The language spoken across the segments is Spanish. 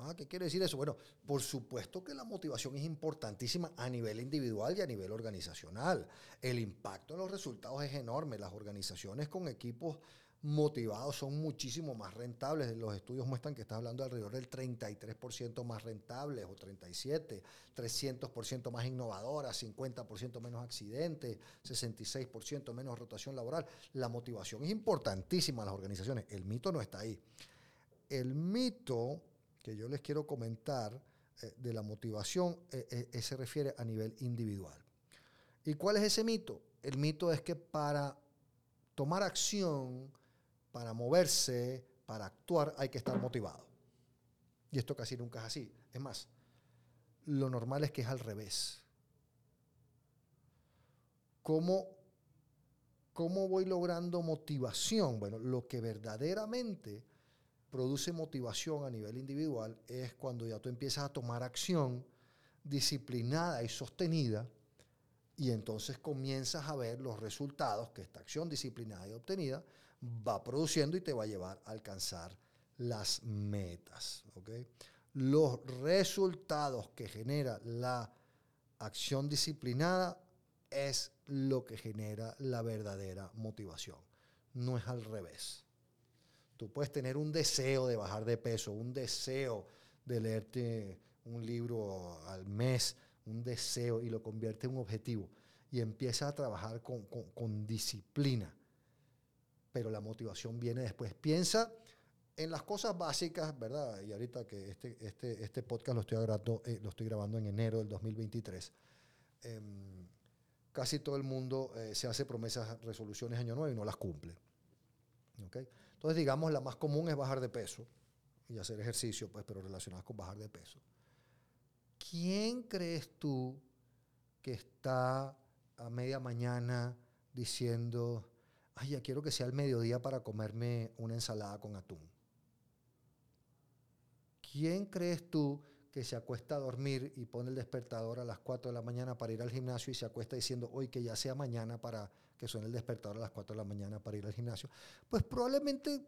Ah, ¿Qué quiere decir eso? Bueno, por supuesto que la motivación es importantísima a nivel individual y a nivel organizacional. El impacto en los resultados es enorme. Las organizaciones con equipos motivados son muchísimo más rentables. Los estudios muestran que está hablando alrededor del 33% más rentables o 37%, 300% más innovadoras, 50% menos accidentes, 66% menos rotación laboral. La motivación es importantísima en las organizaciones. El mito no está ahí. El mito que yo les quiero comentar eh, de la motivación eh, eh, se refiere a nivel individual. ¿Y cuál es ese mito? El mito es que para tomar acción, para moverse, para actuar, hay que estar motivado. Y esto casi nunca es así. Es más, lo normal es que es al revés. ¿Cómo, cómo voy logrando motivación? Bueno, lo que verdaderamente produce motivación a nivel individual es cuando ya tú empiezas a tomar acción disciplinada y sostenida y entonces comienzas a ver los resultados que esta acción disciplinada y obtenida va produciendo y te va a llevar a alcanzar las metas. Los resultados que genera la acción disciplinada es lo que genera la verdadera motivación. No es al revés. Tú puedes tener un deseo de bajar de peso, un deseo de leerte un libro al mes, un deseo y lo convierte en un objetivo y empieza a trabajar con, con disciplina. Pero la motivación viene después. Piensa en las cosas básicas, ¿verdad? Y ahorita que este, este, este podcast lo estoy, grabando, eh, lo estoy grabando en enero del 2023, em, casi todo el mundo eh, se hace promesas, resoluciones año nuevo y no las cumple. ¿Okay? Entonces, digamos, la más común es bajar de peso y hacer ejercicio, pues, pero relacionadas con bajar de peso. ¿Quién crees tú que está a media mañana diciendo, ay, ya quiero que sea el mediodía para comerme una ensalada con atún? ¿Quién crees tú que se acuesta a dormir y pone el despertador a las 4 de la mañana para ir al gimnasio y se acuesta diciendo, hoy que ya sea mañana para que suene el despertador a las 4 de la mañana para ir al gimnasio? Pues probablemente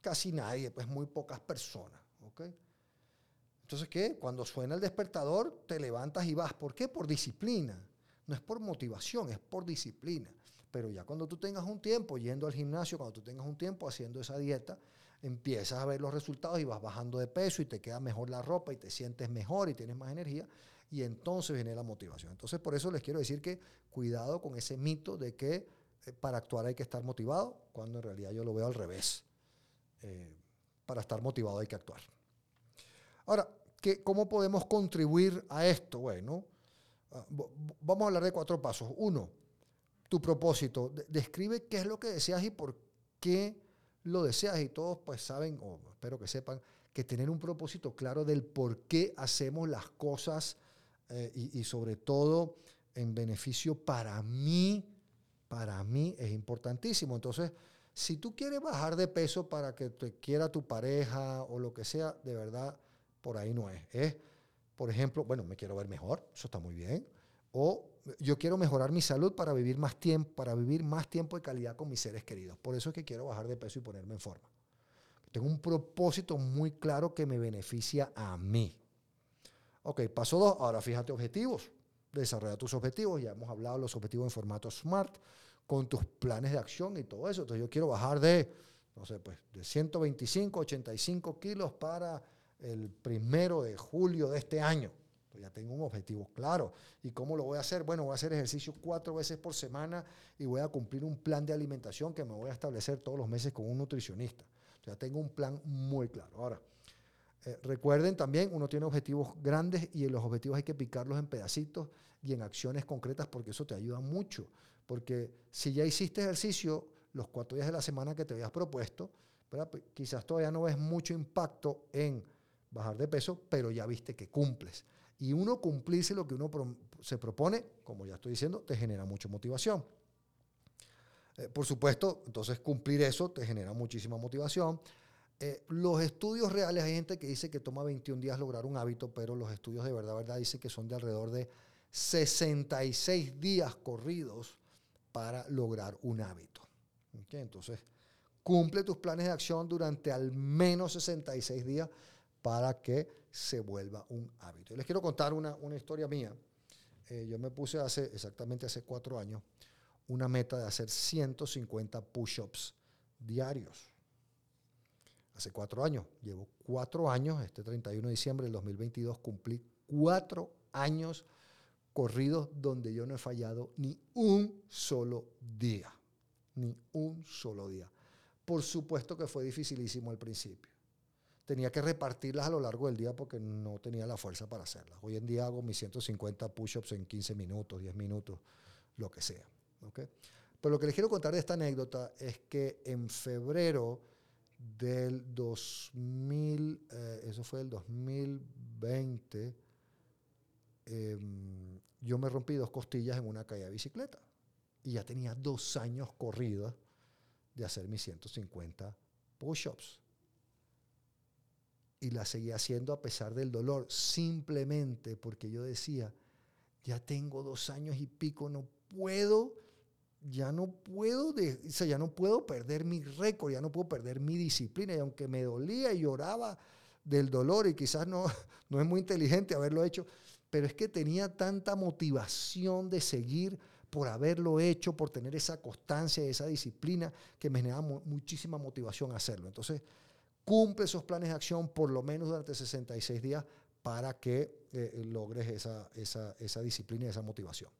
casi nadie, pues muy pocas personas. ¿ok? Entonces, ¿qué? Cuando suena el despertador, te levantas y vas. ¿Por qué? Por disciplina. No es por motivación, es por disciplina. Pero ya cuando tú tengas un tiempo yendo al gimnasio, cuando tú tengas un tiempo haciendo esa dieta, empiezas a ver los resultados y vas bajando de peso y te queda mejor la ropa y te sientes mejor y tienes más energía y entonces viene la motivación. Entonces por eso les quiero decir que cuidado con ese mito de que eh, para actuar hay que estar motivado, cuando en realidad yo lo veo al revés. Eh, para estar motivado hay que actuar. Ahora, ¿qué, ¿cómo podemos contribuir a esto? Bueno, ah, vamos a hablar de cuatro pasos. Uno, tu propósito. describe qué es lo que deseas y por qué lo deseas. Y todos pues saben, o espero que sepan, que tener un propósito claro del por qué hacemos las cosas eh, y, sobre todo en beneficio para mí, para mí es importantísimo. Entonces, si tú quieres bajar de peso para que te quiera tu pareja o lo que sea, de verdad, por ahí no es. Es, por ejemplo, bueno, me quiero ver mejor, eso está muy bien. O yo quiero mejorar mi salud para vivir más tiempo, para vivir más tiempo de calidad con mis seres queridos. Por eso es que quiero bajar de peso y ponerme en forma. Tengo un propósito muy claro que me beneficia a mí. Ok, paso dos, ahora fíjate objetivos. Desarrolla tus objetivos. Ya hemos hablado de los objetivos en formato SMART, con tus planes de acción y todo eso. Entonces yo quiero bajar de, no sé, pues de 125, 85 kilos para el primero de julio de este año ya tengo un objetivo claro. ¿Y cómo lo voy a hacer? Bueno, voy a hacer ejercicio cuatro veces por semana y voy a cumplir un plan de alimentación que me voy a establecer todos los meses con un nutricionista. ya tengo un plan muy claro. Ahora, eh, recuerden también, uno tiene objetivos grandes y los objetivos hay que picarlos en pedacitos y en acciones concretas porque eso te ayuda mucho. Porque si ya hiciste ejercicio los cuatro días de la semana que te habías propuesto, pues quizás todavía no ves mucho impacto en bajar de peso, pero ya viste que cumples. Y uno cumplirse lo que uno se propone, como ya estoy diciendo, te genera mucha motivación. Eh, por supuesto, entonces cumplir eso te genera muchísima motivación. Eh, los estudios reales, hay gente que dice que toma 21 días lograr un hábito, pero los estudios de verdad, verdad, dicen que son de alrededor de 66 días corridos para lograr un hábito. Entonces, cumple tus planes de acción durante al menos 66 días para que se vuelva un hábito. Y les quiero contar una, historia mía. Eh, yo me puse hace exactamente hace cuatro años una meta de hacer 150 push-ups diarios. Hace cuatro años, llevo cuatro años, este 31 de diciembre del 2022 cumplí cuatro años corridos donde yo no he fallado ni un solo día, ni un solo día. Por supuesto que fue dificilísimo al principio. Tenía que repartirlas a lo largo del día porque no tenía la fuerza para hacerlas. Hoy en día hago mis 150 push-ups en 15 minutos, 10 minutos, lo que sea. Pero lo que les quiero contar de esta anécdota es que en febrero del 2000, eh, eso fue el 2020, em, yo me rompí dos costillas en una calle de bicicleta. Y ya tenía dos años corridos de hacer mis 150 push-ups. Y la seguía haciendo a pesar del dolor, simplemente porque yo decía, ya tengo dos años y pico, no puedo, ya no puedo, o sea, ya no puedo perder mi récord, ya no puedo perder mi disciplina. Y aunque me dolía y lloraba del dolor, y quizás no, no es muy inteligente haberlo hecho, pero es que tenía tanta motivación de seguir por haberlo hecho, por tener esa constancia, y esa disciplina, que me generaba muchísima motivación hacerlo. Entonces, cumple esos planes de acción por lo menos durante 66 días para que eh, logres esa, esa, esa disciplina y esa motivación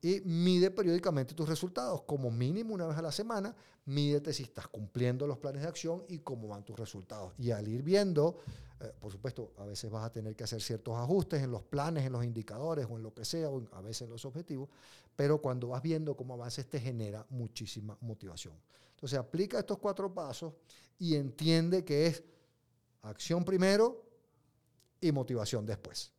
y mide periódicamente tus resultados, como mínimo una vez a la semana, mídete si estás cumpliendo los planes de acción y cómo van tus resultados. Y al ir viendo, eh, por supuesto, a veces vas a tener que hacer ciertos ajustes en los planes, en los indicadores o en lo que sea, o a veces en los objetivos, pero cuando vas viendo cómo avances te genera muchísima motivación. Entonces aplica estos cuatro pasos y entiende que es acción primero y motivación después.